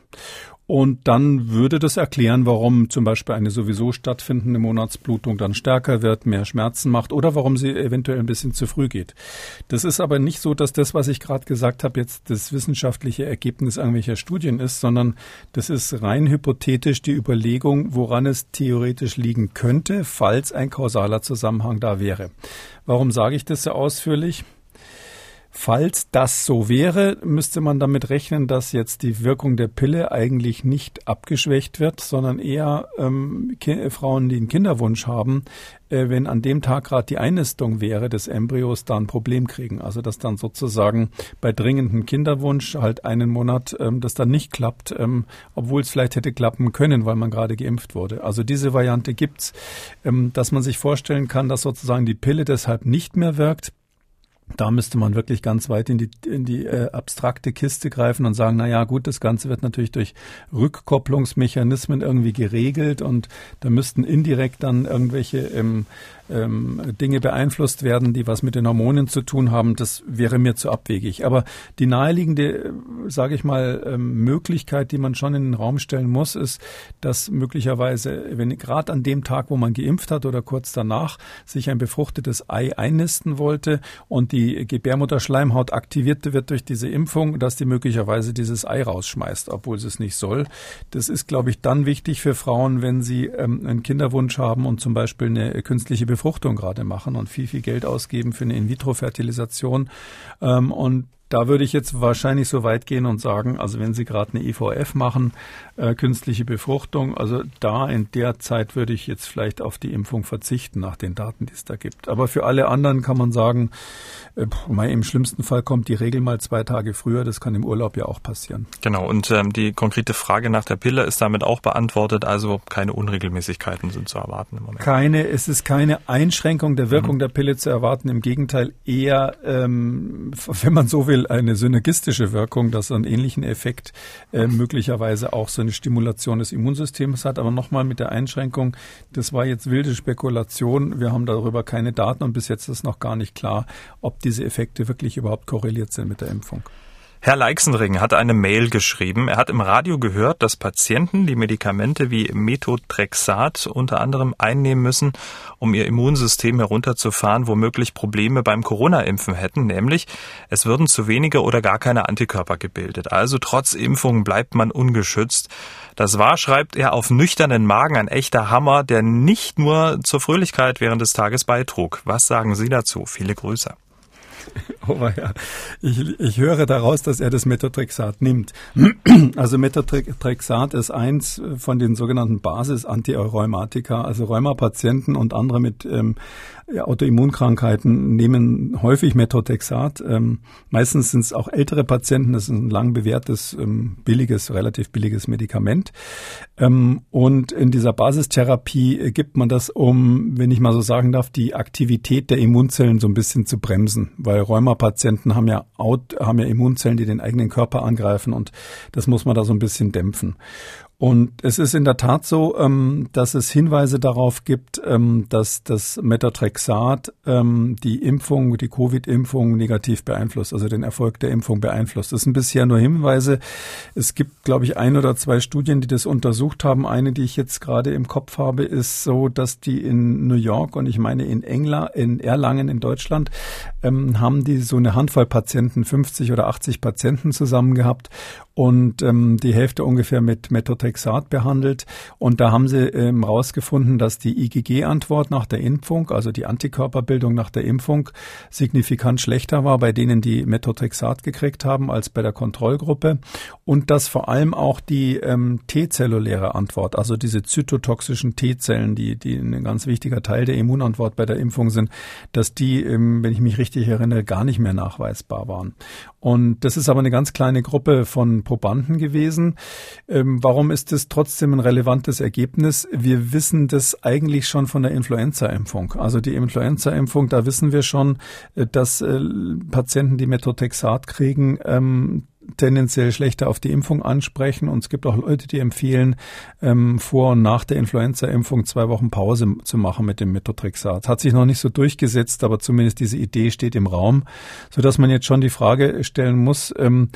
Und dann würde das erklären, warum zum Beispiel eine sowieso stattfindende Monatsblutung dann stärker wird, mehr Schmerzen macht oder warum sie eventuell ein bisschen zu früh geht. Das ist aber nicht so, dass das, was ich gerade gesagt habe, jetzt das wissenschaftliche Ergebnis irgendwelcher Studien ist, sondern das ist rein hypothetisch die Überlegung, woran es theoretisch liegen könnte, falls ein kausaler Zusammenhang da wäre. Warum sage ich das so ausführlich? Falls das so wäre, müsste man damit rechnen, dass jetzt die Wirkung der Pille eigentlich nicht abgeschwächt wird, sondern eher ähm, Frauen, die einen Kinderwunsch haben, äh, wenn an dem Tag gerade die Einnistung wäre des Embryos, da ein Problem kriegen. Also dass dann sozusagen bei dringendem Kinderwunsch halt einen Monat ähm, das dann nicht klappt, ähm, obwohl es vielleicht hätte klappen können, weil man gerade geimpft wurde. Also diese Variante gibt's, ähm, dass man sich vorstellen kann, dass sozusagen die Pille deshalb nicht mehr wirkt da müsste man wirklich ganz weit in die, in die äh, abstrakte Kiste greifen und sagen, na ja, gut, das Ganze wird natürlich durch Rückkopplungsmechanismen irgendwie geregelt und da müssten indirekt dann irgendwelche ähm, ähm, Dinge beeinflusst werden, die was mit den Hormonen zu tun haben, das wäre mir zu abwegig. Aber die naheliegende, sage ich mal, ähm, Möglichkeit, die man schon in den Raum stellen muss, ist, dass möglicherweise, wenn gerade an dem Tag, wo man geimpft hat oder kurz danach, sich ein befruchtetes Ei einnisten wollte und die Gebärmutterschleimhaut aktiviert wird durch diese Impfung, dass die möglicherweise dieses Ei rausschmeißt, obwohl sie es nicht soll. Das ist, glaube ich, dann wichtig für Frauen, wenn sie ähm, einen Kinderwunsch haben und zum Beispiel eine künstliche Befruchtung gerade machen und viel, viel Geld ausgeben für eine In-vitro-Fertilisation. Ähm, und da würde ich jetzt wahrscheinlich so weit gehen und sagen, also wenn Sie gerade eine IVF machen, äh, künstliche Befruchtung, also da in der Zeit würde ich jetzt vielleicht auf die Impfung verzichten nach den Daten, die es da gibt. Aber für alle anderen kann man sagen, äh, im schlimmsten Fall kommt die Regel mal zwei Tage früher. Das kann im Urlaub ja auch passieren. Genau. Und ähm, die konkrete Frage nach der Pille ist damit auch beantwortet. Also keine Unregelmäßigkeiten sind zu erwarten im Moment. Keine. Es ist keine Einschränkung der Wirkung mhm. der Pille zu erwarten. Im Gegenteil eher, ähm, <laughs> wenn man so will, eine synergistische Wirkung, dass einen ähnlichen Effekt äh, möglicherweise auch so eine Stimulation des Immunsystems hat. Aber nochmal mit der Einschränkung, das war jetzt wilde Spekulation. Wir haben darüber keine Daten und bis jetzt ist noch gar nicht klar, ob diese Effekte wirklich überhaupt korreliert sind mit der Impfung. Herr Leixenring hat eine Mail geschrieben. Er hat im Radio gehört, dass Patienten die Medikamente wie Methotrexat unter anderem einnehmen müssen, um ihr Immunsystem herunterzufahren, womöglich Probleme beim Corona-Impfen hätten, nämlich es würden zu wenige oder gar keine Antikörper gebildet. Also trotz Impfung bleibt man ungeschützt. Das war, schreibt er, auf nüchternen Magen ein echter Hammer, der nicht nur zur Fröhlichkeit während des Tages beitrug. Was sagen Sie dazu? Viele Grüße. <laughs> Oh ja, ich, ich höre daraus, dass er das Methotrexat nimmt. <clears throat> Also Methotrexat ist eins von den sogenannten Basis-Antireumatiker. Also Rheumapatienten und andere mit ähm, Autoimmunkrankheiten nehmen häufig Methotrexat. Ähm, meistens sind es auch ältere Patienten. Das ist ein lang bewährtes, ähm, billiges, relativ billiges Medikament. Ähm, und in dieser Basistherapie gibt man das, um, wenn ich mal so sagen darf, die Aktivität der Immunzellen so ein bisschen zu bremsen, weil Rheumapatienten haben ja, haben ja Immunzellen, die den eigenen Körper angreifen und das muss man da so ein bisschen dämpfen. Und es ist in der Tat so, ähm, dass es Hinweise darauf gibt, ähm, dass das Methotrexat ähm, die Impfung, die Covid-Impfung negativ beeinflusst, also den Erfolg der Impfung beeinflusst. Das sind bisher nur Hinweise. Es gibt, glaube ich, ein oder zwei Studien, die das untersucht haben. Eine, die ich jetzt gerade im Kopf habe, ist so, dass die in New York und ich meine in England, in Erlangen in Deutschland, ähm, haben die so eine Handvoll Patienten, 50 oder 80 Patienten zusammen gehabt und ähm, die Hälfte ungefähr mit Methotrexat behandelt. Und da haben sie ähm, rausgefunden, dass die IgG-Antwort nach der Impfung, also die Antikörperbildung nach der Impfung, signifikant schlechter war bei denen, die Methotrexat gekriegt haben, als bei der Kontrollgruppe. Und dass vor allem auch die ähm, T-zelluläre Antwort, also diese zytotoxischen T-Zellen, die, die ein ganz wichtiger Teil der Immunantwort bei der Impfung sind, dass die, ähm, wenn ich mich richtig erinnere, gar nicht mehr nachweisbar waren. Und das ist aber eine ganz kleine Gruppe von Probanden gewesen. Ähm, warum ist das trotzdem ein relevantes Ergebnis? Wir wissen das eigentlich schon von der Influenza-Impfung. Also die Influenza-Impfung, da wissen wir schon, äh, dass äh, Patienten, die Methotrexat kriegen, ähm, tendenziell schlechter auf die Impfung ansprechen. Und es gibt auch Leute, die empfehlen, ähm, vor und nach der Influenza-Impfung zwei Wochen Pause zu machen mit dem Methotrexat. Hat sich noch nicht so durchgesetzt, aber zumindest diese Idee steht im Raum, sodass man jetzt schon die Frage stellen muss, ähm,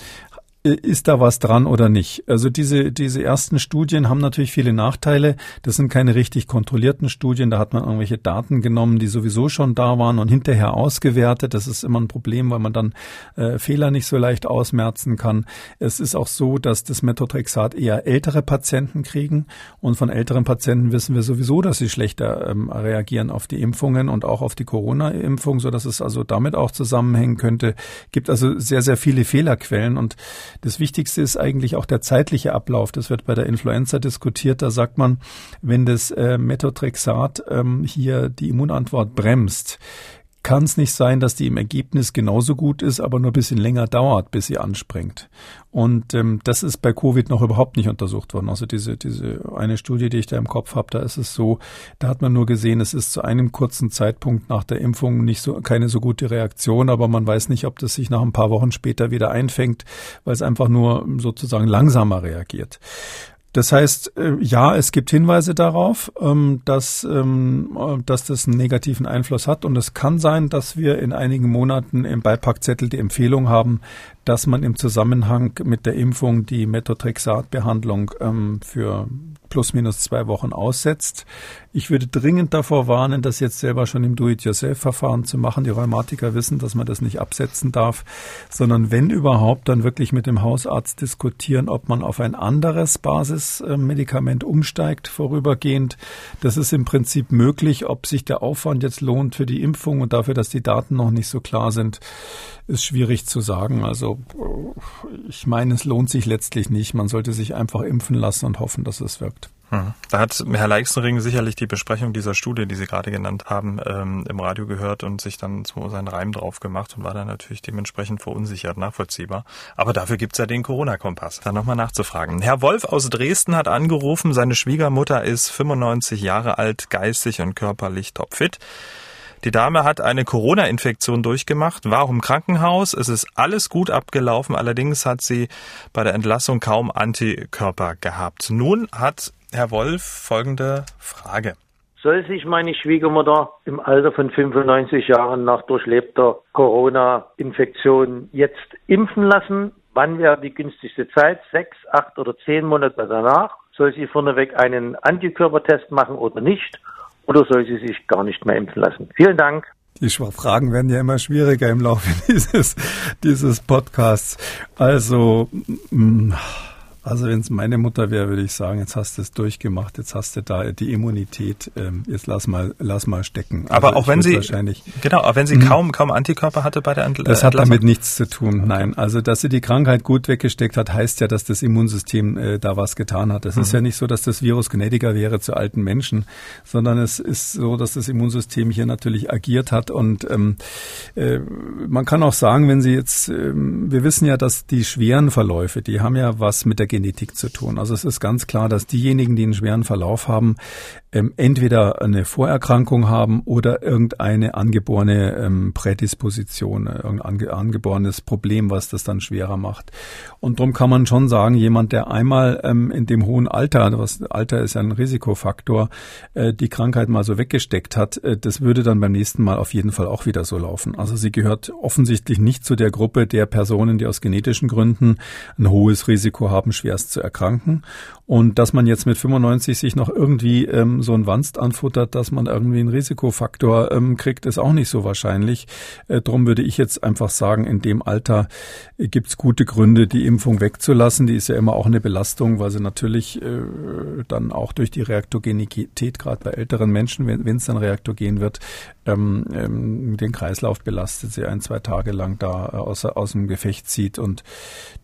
ist da was dran oder nicht? Also diese, diese ersten Studien haben natürlich viele Nachteile. Das sind keine richtig kontrollierten Studien. Da hat man irgendwelche Daten genommen, die sowieso schon da waren und hinterher ausgewertet. Das ist immer ein Problem, weil man dann äh, Fehler nicht so leicht ausmerzen kann. Es ist auch so, dass das Methotrexat eher ältere Patienten kriegen. Und von älteren Patienten wissen wir sowieso, dass sie schlechter ähm, reagieren auf die Impfungen und auch auf die Corona-Impfung, so dass es also damit auch zusammenhängen könnte. Gibt also sehr, sehr viele Fehlerquellen und das Wichtigste ist eigentlich auch der zeitliche Ablauf. Das wird bei der Influenza diskutiert. Da sagt man, wenn das äh, Methotrexat ähm, hier die Immunantwort bremst, kann es nicht sein, dass die im Ergebnis genauso gut ist, aber nur ein bisschen länger dauert, bis sie anspringt. Und ähm, das ist bei Covid noch überhaupt nicht untersucht worden. Also diese, diese eine Studie, die ich da im Kopf habe, da ist es so, da hat man nur gesehen, es ist zu einem kurzen Zeitpunkt nach der Impfung nicht so keine so gute Reaktion, aber man weiß nicht, ob das sich nach ein paar Wochen später wieder einfängt, weil es einfach nur sozusagen langsamer reagiert. Das heißt, äh, ja, es gibt Hinweise darauf, ähm, dass, ähm, dass das einen negativen Einfluss hat. Und es kann sein, dass wir in einigen Monaten im Beipackzettel die Empfehlung haben, dass man im Zusammenhang mit der Impfung die Methotrexat-Behandlung ähm, für plus minus zwei Wochen aussetzt. Ich würde dringend davor warnen, das jetzt selber schon im Do-it-yourself-Verfahren zu machen. Die Rheumatiker wissen, dass man das nicht absetzen darf, sondern wenn überhaupt, dann wirklich mit dem Hausarzt diskutieren, ob man auf ein anderes Basismedikament umsteigt vorübergehend. Das ist im Prinzip möglich. Ob sich der Aufwand jetzt lohnt für die Impfung und dafür, dass die Daten noch nicht so klar sind, ist schwierig zu sagen. Also ich meine, es lohnt sich letztlich nicht. Man sollte sich einfach impfen lassen und hoffen, dass es wirkt. Hm. Da hat Herr Leixenring sicherlich die Besprechung dieser Studie, die Sie gerade genannt haben, ähm, im Radio gehört und sich dann so seinen Reim drauf gemacht und war dann natürlich dementsprechend verunsichert, nachvollziehbar. Aber dafür gibt's ja den Corona-Kompass. Dann nochmal nachzufragen. Herr Wolf aus Dresden hat angerufen, seine Schwiegermutter ist 95 Jahre alt, geistig und körperlich topfit. Die Dame hat eine Corona-Infektion durchgemacht, war im Krankenhaus. Es ist alles gut abgelaufen. Allerdings hat sie bei der Entlassung kaum Antikörper gehabt. Nun hat Herr Wolf folgende Frage. Soll sich meine Schwiegermutter im Alter von 95 Jahren nach durchlebter Corona-Infektion jetzt impfen lassen? Wann wäre die günstigste Zeit? Sechs, acht oder zehn Monate danach? Soll sie vorneweg einen Antikörpertest machen oder nicht? oder soll sie sich gar nicht mehr impfen lassen? Vielen Dank. Die Fragen werden ja immer schwieriger im Laufe <laughs> dieses, dieses Podcasts. Also, mh, mm, also wenn es meine Mutter wäre, würde ich sagen, jetzt hast du es durchgemacht, jetzt hast du da die Immunität, ähm, jetzt lass mal, lass mal stecken. Also aber auch wenn sie wahrscheinlich, genau, auch wenn sie mhm. kaum kaum Antikörper hatte bei der Entlassung. Das hat damit nichts zu tun. Nein, also dass sie die Krankheit gut weggesteckt hat, heißt ja, dass das Immunsystem äh, da was getan hat. Es mhm. ist ja nicht so, dass das Virus gnädiger wäre zu alten Menschen, sondern es ist so, dass das Immunsystem hier natürlich agiert hat und ähm, äh, man kann auch sagen, wenn sie jetzt, äh, wir wissen ja, dass die schweren Verläufe, die haben ja was mit der Genetik zu tun. Also es ist ganz klar, dass diejenigen, die einen schweren Verlauf haben, ähm, entweder eine Vorerkrankung haben oder irgendeine angeborene ähm, Prädisposition, äh, irgendein angeborenes Problem, was das dann schwerer macht. Und darum kann man schon sagen, jemand, der einmal ähm, in dem hohen Alter, was Alter ist ja ein Risikofaktor, äh, die Krankheit mal so weggesteckt hat, äh, das würde dann beim nächsten Mal auf jeden Fall auch wieder so laufen. Also sie gehört offensichtlich nicht zu der Gruppe der Personen, die aus genetischen Gründen ein hohes Risiko haben, schwerst zu erkranken. Und dass man jetzt mit 95 sich noch irgendwie ähm, so ein Wanst anfuttert, dass man irgendwie einen Risikofaktor ähm, kriegt, ist auch nicht so wahrscheinlich. Äh, Darum würde ich jetzt einfach sagen, in dem Alter äh, gibt's gute Gründe, die Impfung wegzulassen. Die ist ja immer auch eine Belastung, weil sie natürlich äh, dann auch durch die Reaktogenität, gerade bei älteren Menschen, wenn es dann reaktogen wird, ähm, ähm, den Kreislauf belastet, sie ein, zwei Tage lang da äh, aus, aus dem Gefecht zieht. Und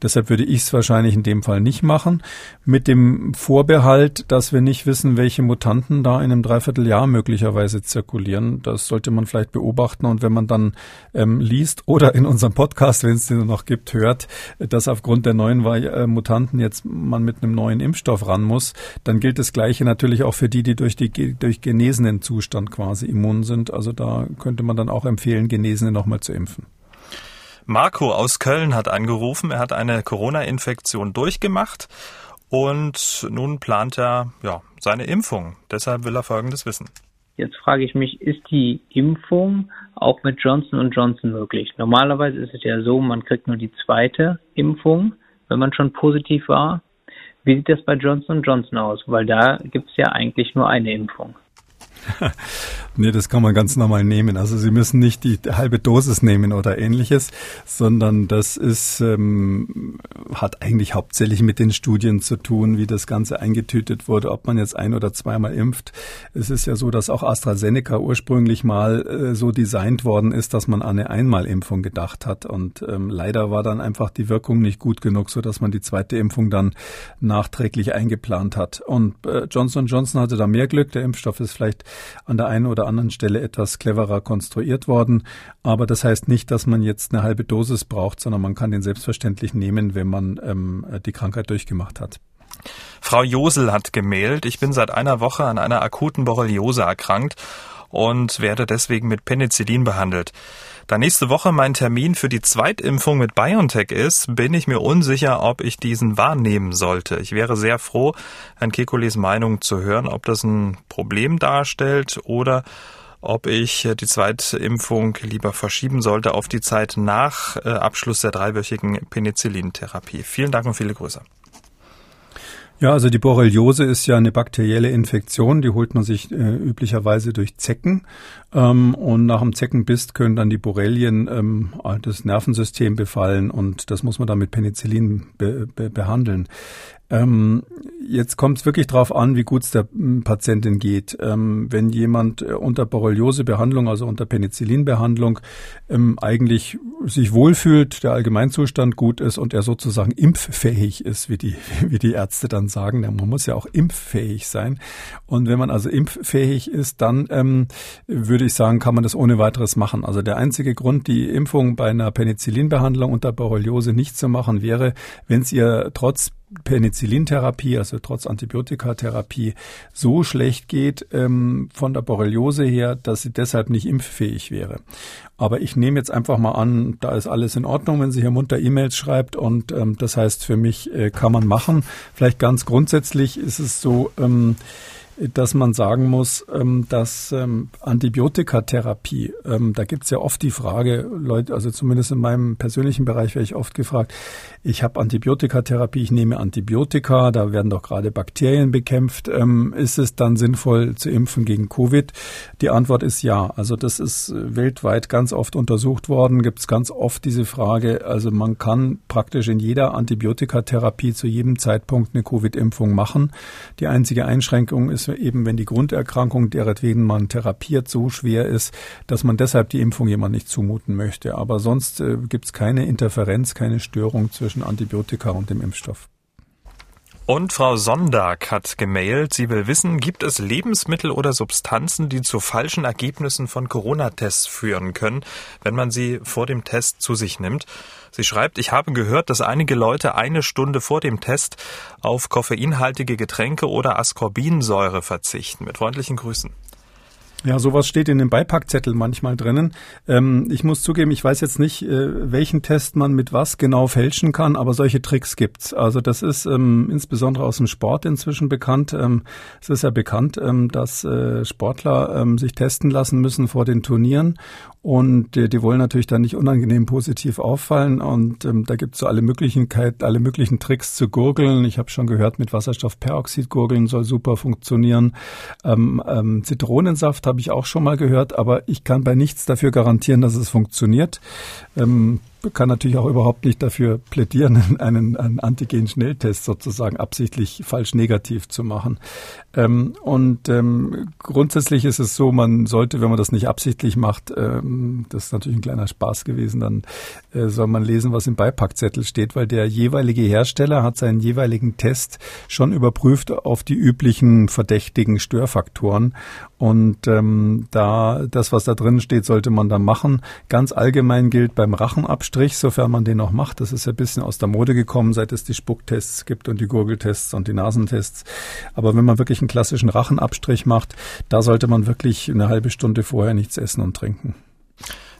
deshalb würde ich es wahrscheinlich in dem Fall nicht machen. Mit dem Vorbehalt, dass wir nicht wissen, welche Mutanten da in einem Dreivierteljahr möglicherweise zirkulieren. Das sollte man vielleicht beobachten. Und wenn man dann ähm, liest oder in unserem Podcast, wenn es den noch gibt, hört, dass aufgrund der neuen äh, Mutanten jetzt man mit einem neuen Impfstoff ran muss, dann gilt das Gleiche natürlich auch für die, die durch die durch genesenen Zustand quasi immun sind. Also da könnte man dann auch empfehlen, Genesene nochmal zu impfen. Marco aus Köln hat angerufen. Er hat eine Corona-Infektion durchgemacht und nun plant er ja, seine Impfung. Deshalb will er Folgendes wissen. Jetzt frage ich mich, ist die Impfung auch mit Johnson Johnson möglich? Normalerweise ist es ja so, man kriegt nur die zweite Impfung, wenn man schon positiv war. Wie sieht das bei Johnson Johnson aus? Weil da gibt es ja eigentlich nur eine Impfung. <laughs> nee, das kann man ganz normal nehmen. Also Sie müssen nicht die halbe Dosis nehmen oder ähnliches, sondern das ist, ähm, hat eigentlich hauptsächlich mit den Studien zu tun, wie das Ganze eingetütet wurde, ob man jetzt ein oder zweimal impft. Es ist ja so, dass auch AstraZeneca ursprünglich mal äh, so designt worden ist, dass man an eine Einmalimpfung gedacht hat. Und ähm, leider war dann einfach die Wirkung nicht gut genug, so dass man die zweite Impfung dann nachträglich eingeplant hat. Und äh, Johnson Johnson hatte da mehr Glück. Der Impfstoff ist vielleicht an der einen oder anderen Stelle etwas cleverer konstruiert worden. Aber das heißt nicht, dass man jetzt eine halbe Dosis braucht, sondern man kann den selbstverständlich nehmen, wenn man ähm, die Krankheit durchgemacht hat. Frau Josel hat gemailt, ich bin seit einer Woche an einer akuten Borreliose erkrankt und werde deswegen mit Penicillin behandelt. Da nächste Woche mein Termin für die Zweitimpfung mit BioNTech ist, bin ich mir unsicher, ob ich diesen wahrnehmen sollte. Ich wäre sehr froh, Herrn Kekules Meinung zu hören, ob das ein Problem darstellt oder ob ich die Zweitimpfung lieber verschieben sollte auf die Zeit nach äh, Abschluss der dreiwöchigen Penicillin-Therapie. Vielen Dank und viele Grüße. Ja, also die Borreliose ist ja eine bakterielle Infektion, die holt man sich äh, üblicherweise durch Zecken. Ähm, und nach dem Zeckenbiss können dann die Borrelien ähm, das Nervensystem befallen und das muss man dann mit Penicillin be be behandeln. Ähm, jetzt kommt es wirklich darauf an, wie gut es der hm, Patientin geht. Ähm, wenn jemand äh, unter Borreliose-Behandlung, also unter Penicillin-Behandlung, ähm, eigentlich sich wohlfühlt, der Allgemeinzustand gut ist und er sozusagen impffähig ist, wie die, <laughs> wie die Ärzte dann sagen, man muss ja auch impffähig sein. Und wenn man also impffähig ist, dann ähm, würde ich sagen, kann man das ohne weiteres machen. Also der einzige Grund, die Impfung bei einer Penicillin-Behandlung unter Borreliose nicht zu machen, wäre, wenn es ihr trotz Penicillintherapie, also trotz Antibiotikatherapie, so schlecht geht ähm, von der Borreliose her, dass sie deshalb nicht impffähig wäre. Aber ich nehme jetzt einfach mal an, da ist alles in Ordnung, wenn sie hier munter E-Mails schreibt und ähm, das heißt für mich äh, kann man machen. Vielleicht ganz grundsätzlich ist es so, ähm, dass man sagen muss, ähm, dass ähm, Antibiotikatherapie, ähm, da gibt's ja oft die Frage, Leute, also zumindest in meinem persönlichen Bereich werde ich oft gefragt, ich habe Antibiotikatherapie, ich nehme Antibiotika, da werden doch gerade Bakterien bekämpft, ist es dann sinnvoll zu impfen gegen Covid? Die Antwort ist ja. Also das ist weltweit ganz oft untersucht worden, gibt's ganz oft diese Frage, also man kann praktisch in jeder Antibiotikatherapie zu jedem Zeitpunkt eine Covid-Impfung machen. Die einzige Einschränkung ist eben, wenn die Grunderkrankung, deretwegen man therapiert, so schwer ist, dass man deshalb die Impfung jemand nicht zumuten möchte. Aber sonst äh, gibt es keine Interferenz, keine Störung zwischen Antibiotika und dem Impfstoff. Und Frau Sondag hat gemailt, sie will wissen, gibt es Lebensmittel oder Substanzen, die zu falschen Ergebnissen von Corona-Tests führen können, wenn man sie vor dem Test zu sich nimmt? Sie schreibt, ich habe gehört, dass einige Leute eine Stunde vor dem Test auf koffeinhaltige Getränke oder Ascorbinsäure verzichten. Mit freundlichen Grüßen. Ja, sowas steht in dem Beipackzettel manchmal drinnen. Ähm, ich muss zugeben, ich weiß jetzt nicht, äh, welchen Test man mit was genau fälschen kann, aber solche Tricks gibt's. Also das ist ähm, insbesondere aus dem Sport inzwischen bekannt. Ähm, es ist ja bekannt, ähm, dass äh, Sportler ähm, sich testen lassen müssen vor den Turnieren und äh, die wollen natürlich dann nicht unangenehm positiv auffallen. Und ähm, da gibt's so alle Möglichkeit, alle möglichen Tricks zu gurgeln. Ich habe schon gehört, mit Wasserstoffperoxid gurgeln soll super funktionieren. Zitronensaft habe ich auch schon mal gehört, aber ich kann bei nichts dafür garantieren, dass es funktioniert. Ähm, kann natürlich auch überhaupt nicht dafür plädieren, <laughs> einen, einen Antigen-Schnelltest sozusagen absichtlich falsch negativ zu machen. Ähm, und ähm, grundsätzlich ist es so, man sollte, wenn man das nicht absichtlich macht, ähm, das ist natürlich ein kleiner Spaß gewesen, dann äh, soll man lesen, was im Beipackzettel steht, weil der jeweilige Hersteller hat seinen jeweiligen Test schon überprüft auf die üblichen verdächtigen Störfaktoren. Und ähm, da das, was da drin steht, sollte man da machen. Ganz allgemein gilt beim Rachenabstrich, sofern man den noch macht. Das ist ja ein bisschen aus der Mode gekommen, seit es die Spucktests gibt und die Gurgeltests und die Nasentests. Aber wenn man wirklich einen klassischen Rachenabstrich macht, da sollte man wirklich eine halbe Stunde vorher nichts essen und trinken.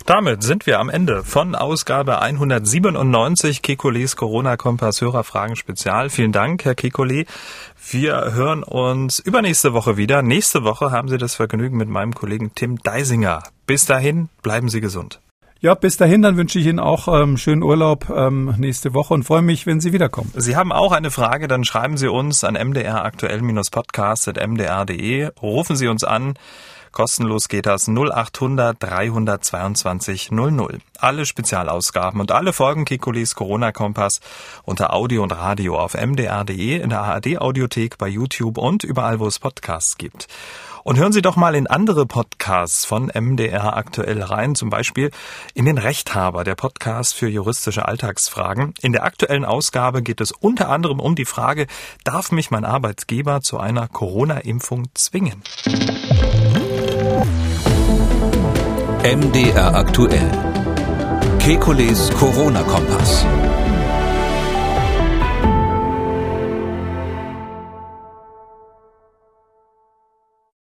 Damit sind wir am Ende von Ausgabe 197 Kekules Corona-Kompass Hörerfragen Spezial. Vielen Dank, Herr Kekule. Wir hören uns übernächste Woche wieder. Nächste Woche haben Sie das Vergnügen mit meinem Kollegen Tim Deisinger. Bis dahin, bleiben Sie gesund. Ja, bis dahin, dann wünsche ich Ihnen auch ähm, schönen Urlaub ähm, nächste Woche und freue mich, wenn Sie wiederkommen. Sie haben auch eine Frage, dann schreiben Sie uns an mdraktuell-podcast.mdr.de. Rufen Sie uns an. Kostenlos geht das 0800 322 00. Alle Spezialausgaben und alle Folgen Kekulis Corona-Kompass unter Audio und Radio auf mdr.de, in der ARD-Audiothek, bei YouTube und überall, wo es Podcasts gibt. Und hören Sie doch mal in andere Podcasts von MDR aktuell rein, zum Beispiel in den Rechthaber, der Podcast für juristische Alltagsfragen. In der aktuellen Ausgabe geht es unter anderem um die Frage, darf mich mein Arbeitgeber zu einer Corona-Impfung zwingen? MDR aktuell. Kekules Corona-Kompass.